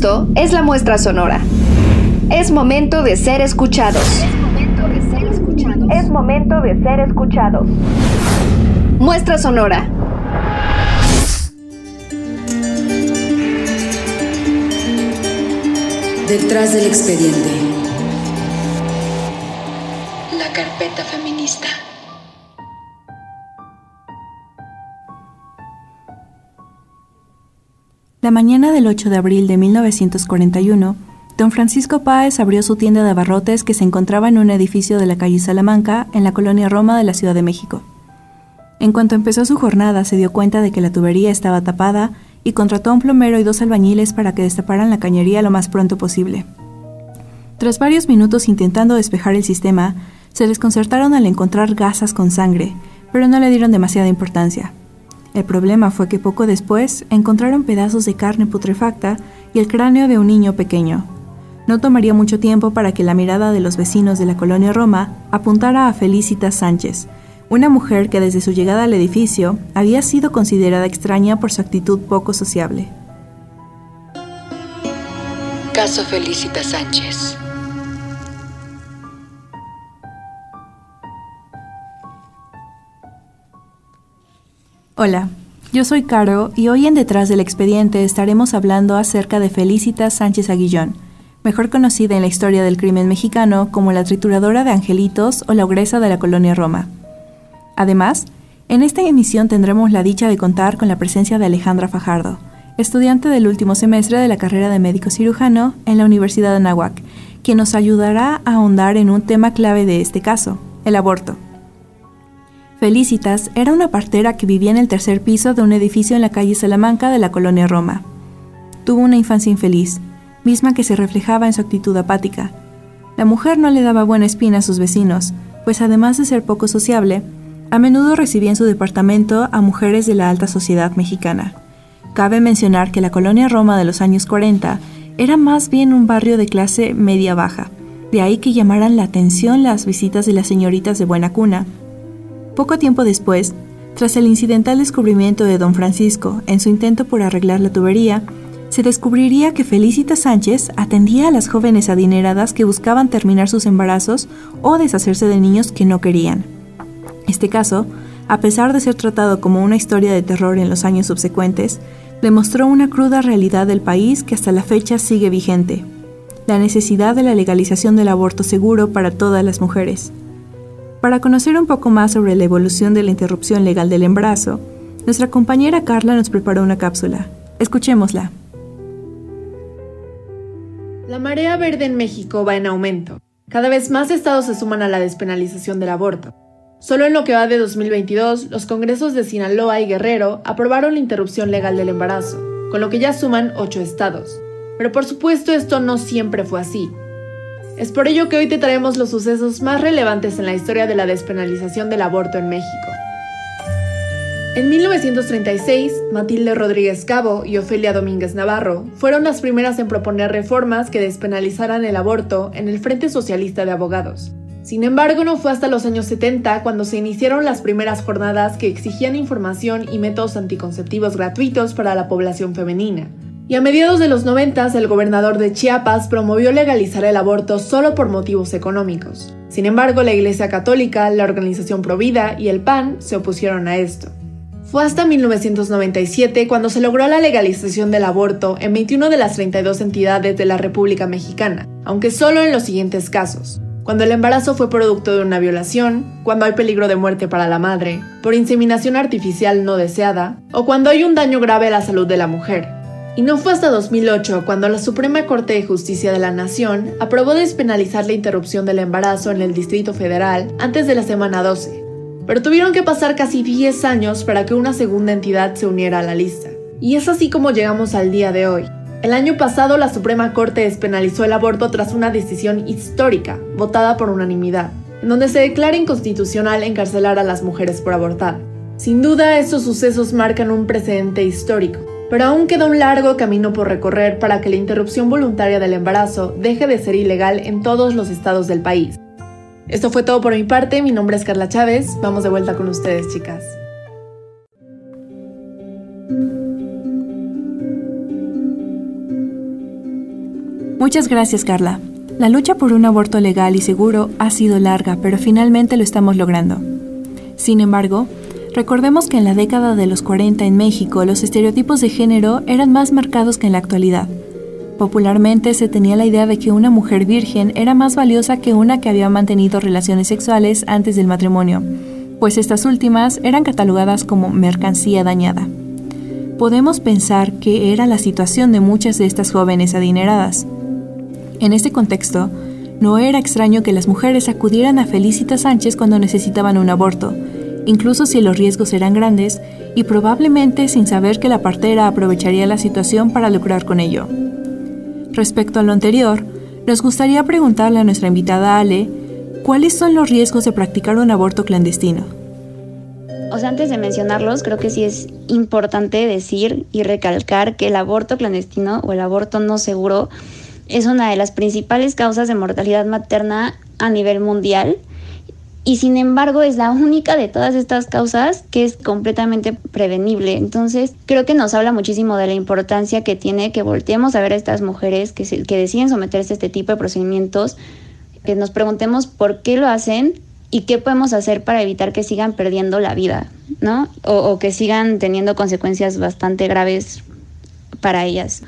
Esto es la muestra sonora. Es momento de ser escuchados. Es momento de ser escuchados. Es momento de ser escuchados. Muestra sonora. Detrás del expediente. La carpeta feminista. La mañana del 8 de abril de 1941, don Francisco Páez abrió su tienda de abarrotes que se encontraba en un edificio de la calle Salamanca, en la colonia Roma de la Ciudad de México. En cuanto empezó su jornada, se dio cuenta de que la tubería estaba tapada y contrató a un plomero y dos albañiles para que destaparan la cañería lo más pronto posible. Tras varios minutos intentando despejar el sistema, se desconcertaron al encontrar gasas con sangre, pero no le dieron demasiada importancia. El problema fue que poco después encontraron pedazos de carne putrefacta y el cráneo de un niño pequeño. No tomaría mucho tiempo para que la mirada de los vecinos de la colonia Roma apuntara a Felicita Sánchez, una mujer que desde su llegada al edificio había sido considerada extraña por su actitud poco sociable. Caso Felicita Sánchez. Hola, yo soy Caro y hoy en Detrás del Expediente estaremos hablando acerca de Felicitas Sánchez Aguillón, mejor conocida en la historia del crimen mexicano como la trituradora de angelitos o la ogresa de la colonia Roma. Además, en esta emisión tendremos la dicha de contar con la presencia de Alejandra Fajardo, estudiante del último semestre de la carrera de médico cirujano en la Universidad de Anáhuac, quien nos ayudará a ahondar en un tema clave de este caso, el aborto. Felicitas era una partera que vivía en el tercer piso de un edificio en la calle Salamanca de la colonia Roma. Tuvo una infancia infeliz, misma que se reflejaba en su actitud apática. La mujer no le daba buena espina a sus vecinos, pues además de ser poco sociable, a menudo recibía en su departamento a mujeres de la alta sociedad mexicana. Cabe mencionar que la colonia Roma de los años 40 era más bien un barrio de clase media-baja, de ahí que llamaran la atención las visitas de las señoritas de buena cuna, poco tiempo después, tras el incidental descubrimiento de don Francisco en su intento por arreglar la tubería, se descubriría que Felicita Sánchez atendía a las jóvenes adineradas que buscaban terminar sus embarazos o deshacerse de niños que no querían. Este caso, a pesar de ser tratado como una historia de terror en los años subsecuentes, demostró una cruda realidad del país que hasta la fecha sigue vigente, la necesidad de la legalización del aborto seguro para todas las mujeres. Para conocer un poco más sobre la evolución de la interrupción legal del embarazo, nuestra compañera Carla nos preparó una cápsula. Escuchémosla. La marea verde en México va en aumento. Cada vez más estados se suman a la despenalización del aborto. Solo en lo que va de 2022, los congresos de Sinaloa y Guerrero aprobaron la interrupción legal del embarazo, con lo que ya suman ocho estados. Pero por supuesto esto no siempre fue así. Es por ello que hoy te traemos los sucesos más relevantes en la historia de la despenalización del aborto en México. En 1936, Matilde Rodríguez Cabo y Ofelia Domínguez Navarro fueron las primeras en proponer reformas que despenalizaran el aborto en el Frente Socialista de Abogados. Sin embargo, no fue hasta los años 70 cuando se iniciaron las primeras jornadas que exigían información y métodos anticonceptivos gratuitos para la población femenina, y a mediados de los 90 el gobernador de Chiapas promovió legalizar el aborto solo por motivos económicos. Sin embargo, la Iglesia Católica, la Organización Provida y el PAN se opusieron a esto. Fue hasta 1997 cuando se logró la legalización del aborto en 21 de las 32 entidades de la República Mexicana, aunque solo en los siguientes casos. Cuando el embarazo fue producto de una violación, cuando hay peligro de muerte para la madre, por inseminación artificial no deseada, o cuando hay un daño grave a la salud de la mujer, y no fue hasta 2008 cuando la Suprema Corte de Justicia de la Nación aprobó despenalizar la interrupción del embarazo en el Distrito Federal antes de la semana 12. Pero tuvieron que pasar casi 10 años para que una segunda entidad se uniera a la lista. Y es así como llegamos al día de hoy. El año pasado la Suprema Corte despenalizó el aborto tras una decisión histórica, votada por unanimidad, en donde se declara inconstitucional encarcelar a las mujeres por abortar. Sin duda, estos sucesos marcan un precedente histórico, pero aún queda un largo camino por recorrer para que la interrupción voluntaria del embarazo deje de ser ilegal en todos los estados del país. Esto fue todo por mi parte, mi nombre es Carla Chávez, vamos de vuelta con ustedes chicas. Muchas gracias, Carla. La lucha por un aborto legal y seguro ha sido larga, pero finalmente lo estamos logrando. Sin embargo, recordemos que en la década de los 40 en México los estereotipos de género eran más marcados que en la actualidad. Popularmente se tenía la idea de que una mujer virgen era más valiosa que una que había mantenido relaciones sexuales antes del matrimonio, pues estas últimas eran catalogadas como mercancía dañada. Podemos pensar que era la situación de muchas de estas jóvenes adineradas. En este contexto, no era extraño que las mujeres acudieran a Felicita Sánchez cuando necesitaban un aborto, incluso si los riesgos eran grandes y probablemente sin saber que la partera aprovecharía la situación para lucrar con ello. Respecto a lo anterior, nos gustaría preguntarle a nuestra invitada Ale cuáles son los riesgos de practicar un aborto clandestino. O sea, antes de mencionarlos, creo que sí es importante decir y recalcar que el aborto clandestino o el aborto no seguro es una de las principales causas de mortalidad materna a nivel mundial y sin embargo es la única de todas estas causas que es completamente prevenible. Entonces creo que nos habla muchísimo de la importancia que tiene que volteemos a ver a estas mujeres que, que deciden someterse a este tipo de procedimientos, que nos preguntemos por qué lo hacen y qué podemos hacer para evitar que sigan perdiendo la vida, ¿no? O, que sigan teniendo consecuencias bastante graves para ellas.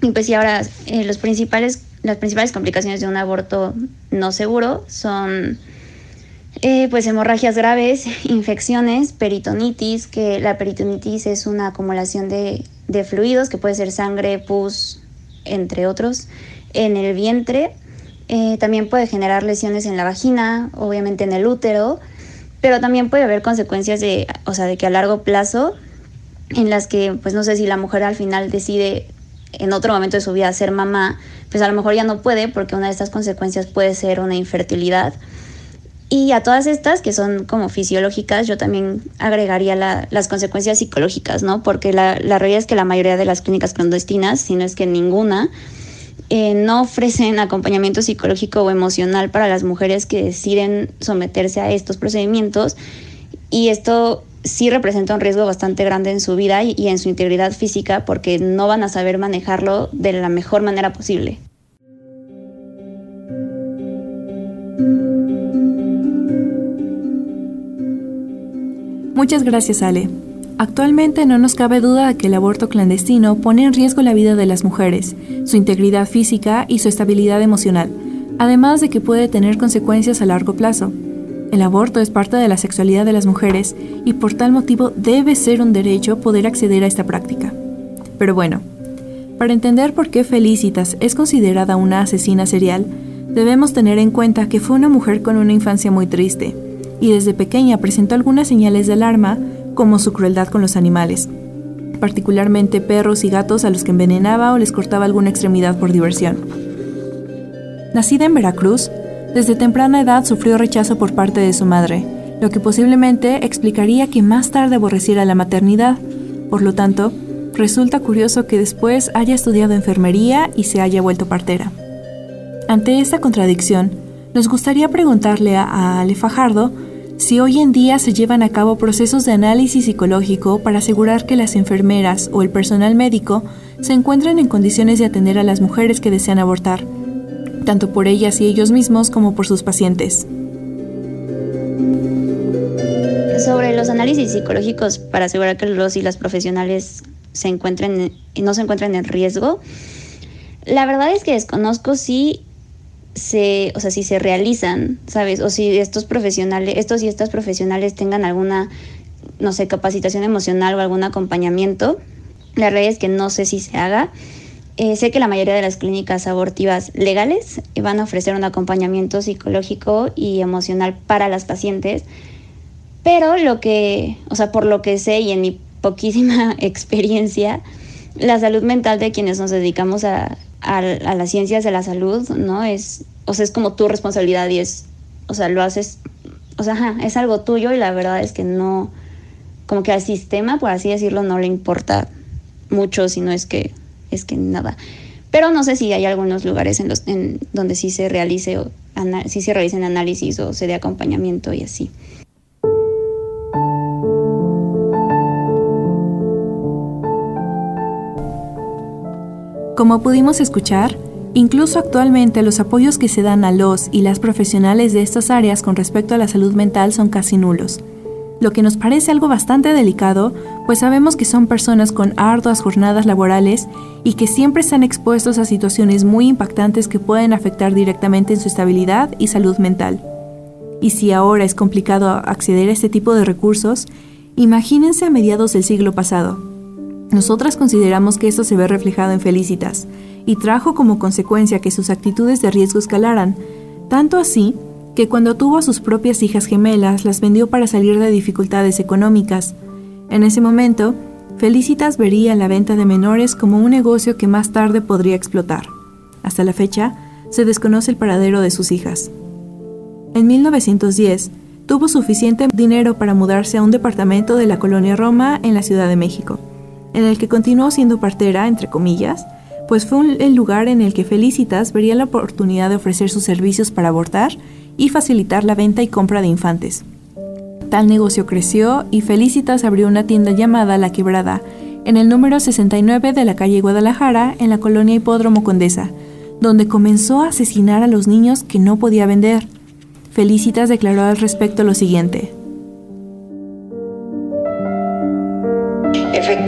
Y pues y ahora eh, los principales, las principales complicaciones de un aborto no seguro son eh, pues hemorragias graves, infecciones, peritonitis, que la peritonitis es una acumulación de, fluidos, que puede ser sangre, pus, entre otros, en el vientre. Eh, también puede generar lesiones en la vagina, obviamente en el útero, pero también puede haber consecuencias de, o sea, de que a largo plazo, en las que, pues no sé si la mujer al final decide en otro momento de su vida ser mamá, pues a lo mejor ya no puede porque una de estas consecuencias puede ser una infertilidad y a todas estas, que son como fisiológicas, yo también agregaría las consecuencias psicológicas, ¿no? Porque la, realidad es que la mayoría de las clínicas clandestinas, si no es que ninguna, eh, no ofrecen acompañamiento psicológico o emocional para las mujeres que deciden someterse a estos procedimientos. Y esto sí representa un riesgo bastante grande en su vida y en su integridad física porque no van a saber manejarlo de la mejor manera posible. Muchas gracias, Ale. Actualmente no nos cabe duda de que el aborto clandestino pone en riesgo la vida de las mujeres, su integridad física y su estabilidad emocional, además de que puede tener consecuencias a largo plazo. El aborto es parte de la sexualidad de las mujeres y por tal motivo debe ser un derecho poder acceder a esta práctica. Pero bueno, para entender por qué Felicitas es considerada una asesina serial, debemos tener en cuenta que fue una mujer con una infancia muy triste, y desde pequeña presentó algunas señales de alarma, como su crueldad con los animales, particularmente perros y gatos a los que envenenaba o les cortaba alguna extremidad por diversión. Nacida en Veracruz, desde temprana edad sufrió rechazo por parte de su madre, lo que posiblemente explicaría que más tarde aborreciera la maternidad. Por lo tanto, resulta curioso que después haya estudiado enfermería y se haya vuelto partera. Ante esta contradicción, nos gustaría preguntarle a Ale Fajardo si hoy en día se llevan a cabo procesos de análisis psicológico para asegurar que las enfermeras o el personal médico se encuentren en condiciones de atender a las mujeres que desean abortar, tanto por ellas y ellos mismos como por sus pacientes. Sobre los análisis psicológicos para asegurar que los y las profesionales se encuentren no se encuentren en riesgo, la verdad es que desconozco si se, o sea, si se realizan, ¿sabes? O si estos profesionales, estos y estas profesionales tengan alguna, no sé, capacitación emocional o algún acompañamiento. La realidad es que no sé si se haga. Eh, sé que la mayoría de las clínicas abortivas legales van a ofrecer un acompañamiento psicológico y emocional para las pacientes, pero lo que, o sea, por lo que sé y en mi poquísima experiencia, la salud mental de quienes nos dedicamos a, a, las ciencias de la salud, ¿no? Es, o sea, es como tu responsabilidad y es, o sea, lo haces, o sea, es algo tuyo y la verdad es que no, como que al sistema, por así decirlo, no le importa mucho, si no es que, es que nada. Pero no sé si hay algunos lugares en los, en donde sí se realice si se realicen análisis o se dé acompañamiento y así. Como pudimos escuchar, Incluso actualmente los apoyos que se dan a los y las profesionales de estas áreas con respecto a la salud mental son casi nulos lo que nos parece algo bastante delicado, pues sabemos que son personas con arduas jornadas laborales y que siempre están expuestos a situaciones muy impactantes que pueden afectar directamente en su estabilidad y salud mental. Y si ahora es complicado acceder a este tipo de recursos, imagínense a mediados del siglo pasado. Nosotras consideramos que esto se ve reflejado en Felicitas y trajo como consecuencia que sus actitudes de riesgo escalaran, tanto así que cuando tuvo a sus propias hijas gemelas las vendió para salir de dificultades económicas. En ese momento, Felicitas vería la venta de menores como un negocio que más tarde podría explotar. Hasta la fecha, se desconoce el paradero de sus hijas. En 1910, tuvo suficiente dinero para mudarse a un departamento de la colonia Roma en la Ciudad de México, en el que continuó siendo partera, entre comillas, pues fue el lugar en el que Felicitas vería la oportunidad de ofrecer sus servicios para abortar y facilitar la venta y compra de infantes. Tal negocio creció y Felicitas abrió una tienda llamada La Quebrada en el número 69 de la calle Guadalajara en la colonia Hipódromo Condesa, donde comenzó a asesinar a los niños que no podía vender. Felicitas declaró al respecto lo siguiente.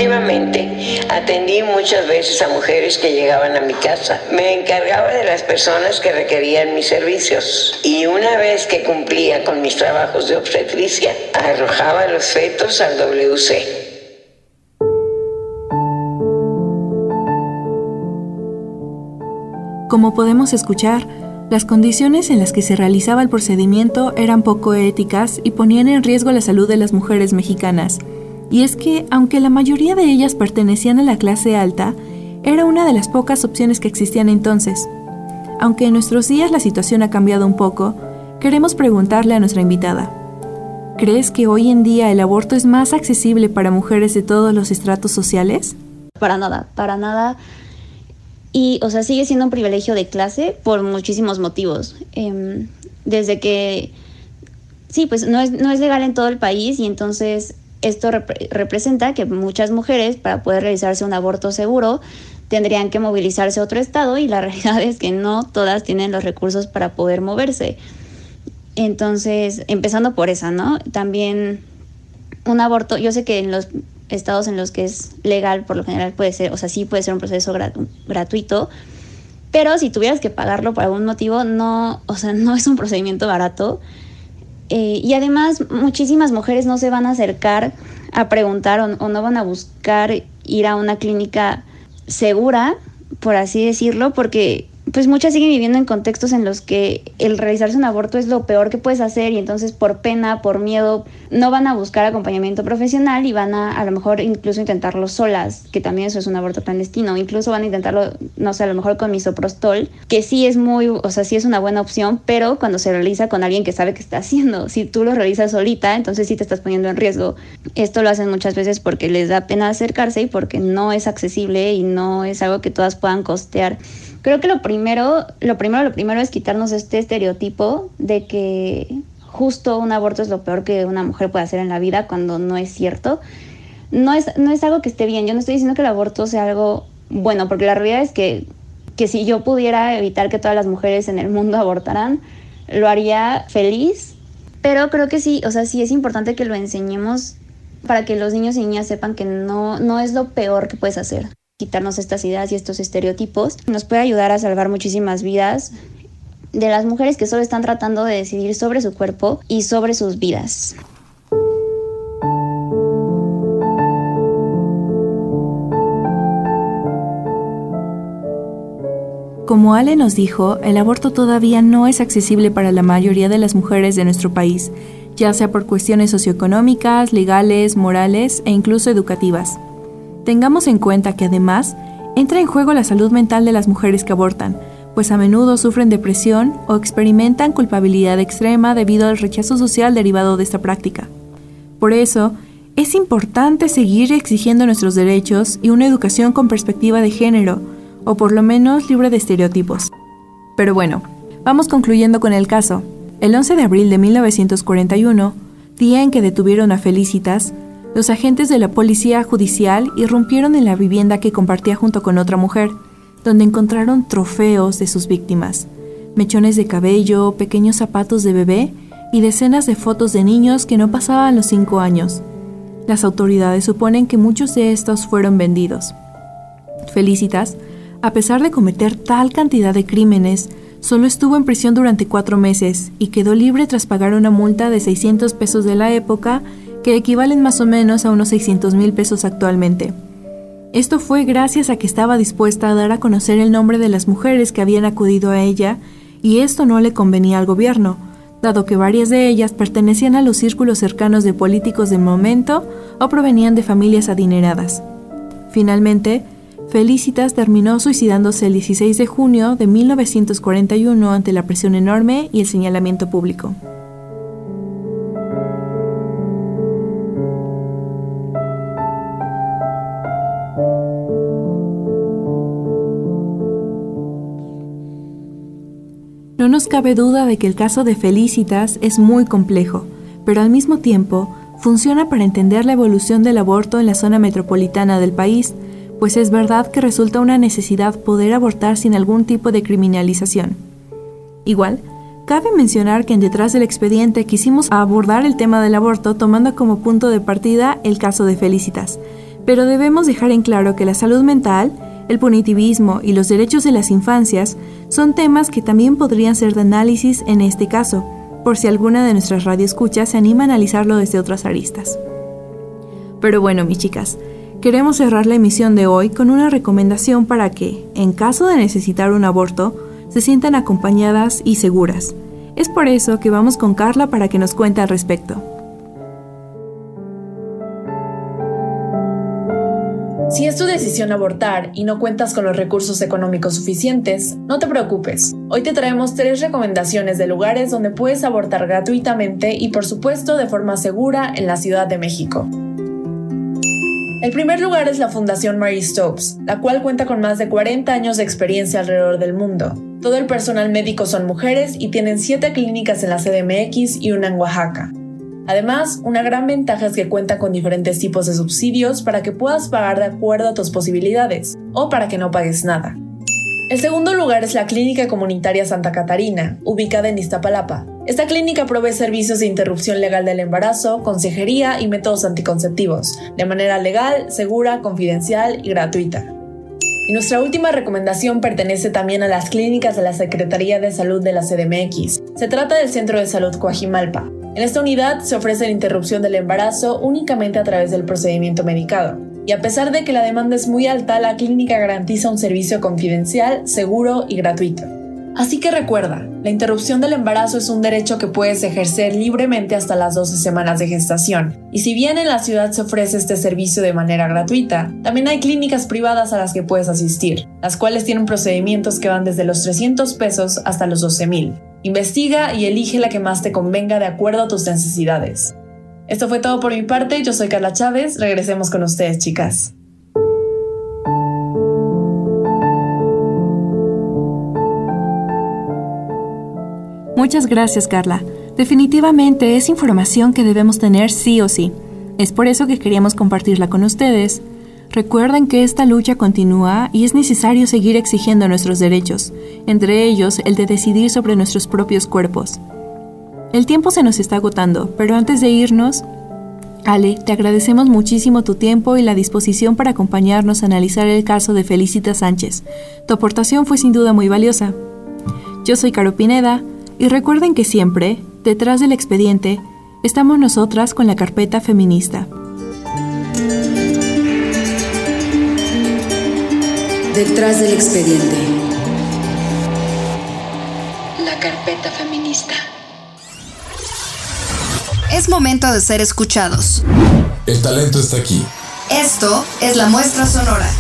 Efectivamente, atendí muchas veces a mujeres que llegaban a mi casa. Me encargaba de las personas que requerían mis servicios y una vez que cumplía con mis trabajos de obstetricia, arrojaba los fetos al WC. Como podemos escuchar, las condiciones en las que se realizaba el procedimiento eran poco éticas y ponían en riesgo la salud de las mujeres mexicanas. Y es que, aunque la mayoría de ellas pertenecían a la clase alta, era una de las pocas opciones que existían entonces. Aunque en nuestros días la situación ha cambiado un poco, queremos preguntarle a nuestra invitada. ¿Crees que hoy en día el aborto es más accesible para mujeres de todos los estratos sociales? Para nada, para nada. Y, o sea, sigue siendo un privilegio de clase por muchísimos motivos. Em, desde que, sí, pues no es, no es legal en todo el país y entonces esto representa que muchas mujeres, para poder realizarse un aborto seguro, tendrían que movilizarse a otro estado y la realidad es que no todas tienen los recursos para poder moverse. Entonces, empezando por esa, ¿no? También un aborto, yo sé que en los estados en los que es legal, por lo general puede ser, o sea, sí puede ser un proceso gratuito, pero si tuvieras que pagarlo por algún motivo, no, o sea, no es un procedimiento barato eh, y además muchísimas mujeres no se van a acercar a preguntar o, no van a buscar ir a una clínica segura, por así decirlo, porque pues muchas siguen viviendo en contextos en los que el realizarse un aborto es lo peor que puedes hacer y entonces por pena, por miedo, no van a buscar acompañamiento profesional y van a a lo mejor incluso intentarlo solas, que también eso es un aborto clandestino, incluso van a intentarlo, no sé, a lo mejor con misoprostol, que sí es muy, o sea, sí es una buena opción, pero cuando se realiza con alguien que sabe qué está haciendo, si tú lo realizas solita, entonces sí te estás poniendo en riesgo. Esto lo hacen muchas veces porque les da pena acercarse y porque no es accesible y no es algo que todas puedan costear. Creo que lo primero, lo primero, lo primero es quitarnos este estereotipo de que justo un aborto es lo peor que una mujer puede hacer en la vida cuando no es cierto. No es, no es algo que esté bien. Yo no estoy diciendo que el aborto sea algo bueno, porque la realidad es que, que si yo pudiera evitar que todas las mujeres en el mundo abortaran, lo haría feliz. Pero creo que sí, o sea, sí es importante que lo enseñemos para que los niños y niñas sepan que no, no es lo peor que puedes hacer quitarnos estas ideas y estos estereotipos, nos puede ayudar a salvar muchísimas vidas de las mujeres que solo están tratando de decidir sobre su cuerpo y sobre sus vidas. Como Ale nos dijo, el aborto todavía no es accesible para la mayoría de las mujeres de nuestro país, ya sea por cuestiones socioeconómicas, legales, morales e incluso educativas. Tengamos en cuenta que además entra en juego la salud mental de las mujeres que abortan, pues a menudo sufren depresión o experimentan culpabilidad extrema debido al rechazo social derivado de esta práctica. Por eso, es importante seguir exigiendo nuestros derechos y una educación con perspectiva de género, o por lo menos libre de estereotipos. Pero bueno, vamos concluyendo con el caso. El 11 de abril de 1941, día en que detuvieron a Felicitas, los agentes de la policía judicial irrumpieron en la vivienda que compartía junto con otra mujer, donde encontraron trofeos de sus víctimas, mechones de cabello, pequeños zapatos de bebé y decenas de fotos de niños que no pasaban los 5 años. Las autoridades suponen que muchos de estos fueron vendidos. Felicitas, a pesar de cometer tal cantidad de crímenes, solo estuvo en prisión durante cuatro meses y quedó libre tras pagar una multa de 600 pesos de la época, que equivalen más o menos a unos 600 mil pesos actualmente. Esto fue gracias a que estaba dispuesta a dar a conocer el nombre de las mujeres que habían acudido a ella, y esto no le convenía al gobierno, dado que varias de ellas pertenecían a los círculos cercanos de políticos del momento o provenían de familias adineradas. Finalmente, Felicitas terminó suicidándose el 16 de junio de 1941 ante la presión enorme y el señalamiento público. Nos cabe duda de que el caso de Felicitas es muy complejo, pero al mismo tiempo funciona para entender la evolución del aborto en la zona metropolitana del país, pues es verdad que resulta una necesidad poder abortar sin algún tipo de criminalización. Igual, cabe mencionar que en detrás del expediente quisimos abordar el tema del aborto tomando como punto de partida el caso de Felicitas, pero debemos dejar en claro que la salud mental, el punitivismo y los derechos de las infancias son temas que también podrían ser de análisis en este caso, por si alguna de nuestras radioescuchas se anima a analizarlo desde otras aristas. Pero bueno, mis chicas, Queremos cerrar la emisión de hoy con una recomendación para que, en caso de necesitar un aborto, se sientan acompañadas y seguras. Es por eso que vamos con Carla para que nos cuente al respecto. Si es tu decisión abortar y no cuentas con los recursos económicos suficientes, no te preocupes. Hoy te traemos tres recomendaciones de lugares donde puedes abortar gratuitamente y por supuesto de forma segura en la Ciudad de México. El primer lugar es la Fundación Mary Stopes, la cual cuenta con más de 40 años de experiencia alrededor del mundo. Todo el personal médico son mujeres y tienen 7 clínicas en la CDMX y una en Oaxaca. Además, una gran ventaja es que cuenta con diferentes tipos de subsidios para que puedas pagar de acuerdo a tus posibilidades o para que no pagues nada. El segundo lugar es la Clínica Comunitaria Santa Catarina, ubicada en Iztapalapa. Esta clínica provee servicios de interrupción legal del embarazo, consejería y métodos anticonceptivos, de manera legal, segura, confidencial y gratuita. Y nuestra última recomendación pertenece también a las clínicas de la Secretaría de Salud de la CDMX. Se trata del Centro de Salud Coajimalpa. En esta unidad se ofrece la interrupción del embarazo únicamente a través del procedimiento medicado y a pesar de que la demanda es muy alta, la clínica garantiza un servicio confidencial, seguro y gratuito. Así que recuerda, la interrupción del embarazo es un derecho que puedes ejercer libremente hasta las 12 semanas de gestación. Y si bien en la ciudad se ofrece este servicio de manera gratuita, también hay clínicas privadas a las que puedes asistir, las cuales tienen procedimientos que van desde los 300 pesos hasta los 12 mil. Investiga y elige la que más te convenga de acuerdo a tus necesidades. Esto fue todo por mi parte, yo soy Carla Chávez, regresemos con ustedes chicas. Muchas gracias Carla. Definitivamente es información que debemos tener sí o sí. Es por eso que queríamos compartirla con ustedes. Recuerden que esta lucha continúa y es necesario seguir exigiendo nuestros derechos, entre ellos el de decidir sobre nuestros propios cuerpos. El tiempo se nos está agotando, pero antes de irnos, Ale, te agradecemos muchísimo tu tiempo y la disposición para acompañarnos a analizar el caso de Felicita Sánchez. Tu aportación fue sin duda muy valiosa. Yo soy Caro Pineda y recuerden que siempre, detrás del expediente, estamos nosotras con la carpeta feminista. Detrás del expediente. La carpeta feminista. Es momento de ser escuchados. El talento está aquí. Esto es la muestra sonora.